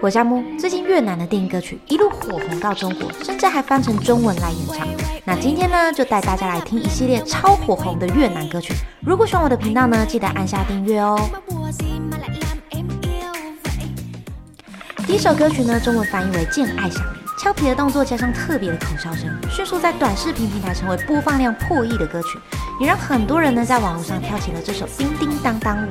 我叫木，最近越南的电影歌曲一路火红到中国，甚至还翻成中文来演唱。那今天呢，就带大家来听一系列超火红的越南歌曲。如果喜欢我的频道呢，记得按下订阅哦。第一首歌曲呢，中文翻译为《见爱想》，俏皮的动作加上特别的口哨声，迅速在短视频平台成为播放量破亿的歌曲，也让很多人呢在网络上跳起了这首叮叮当当舞。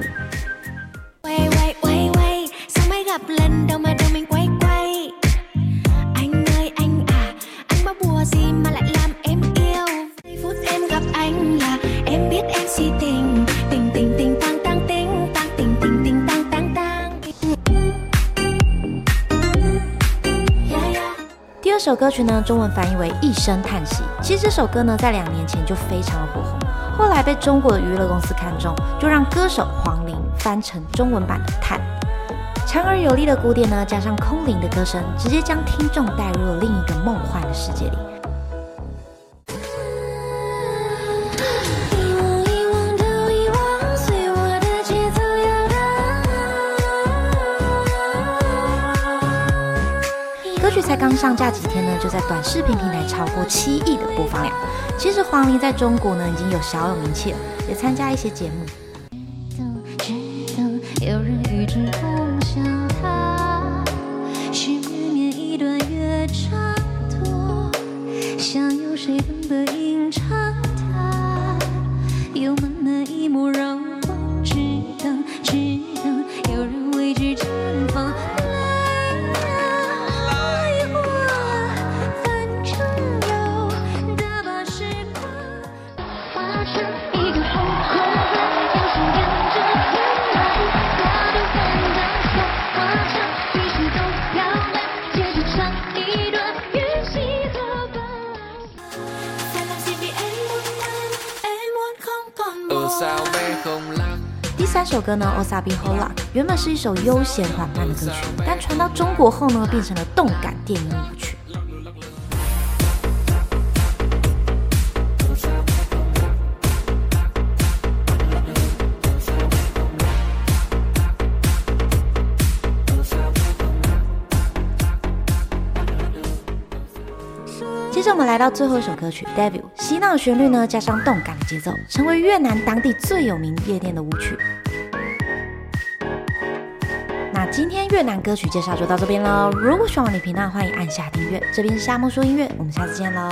这首歌曲呢，中文翻译为《一声叹息》。其实这首歌呢，在两年前就非常的火红，后来被中国的娱乐公司看中，就让歌手黄龄翻成中文版的《叹》。强而有力的鼓点呢，加上空灵的歌声，直接将听众带入了另一个梦幻的世界里。剧才刚上架几天呢，就在短视频平台超过七亿的播放量。其实黄龄在中国呢已经有小有名气了，也参加一些节目。第三首歌呢，Osa b i h o l a 原本是一首悠闲缓慢的歌曲，但传到中国后呢，变成了动感电音舞曲。接着我们来到最后一首歌曲《Devil》，洗脑旋律呢，加上动感的节奏，成为越南当地最有名夜店的舞曲。那今天越南歌曲介绍就到这边喽。如果喜欢我的频道，欢迎按下订阅。这边是夏慕说音乐，我们下次见喽。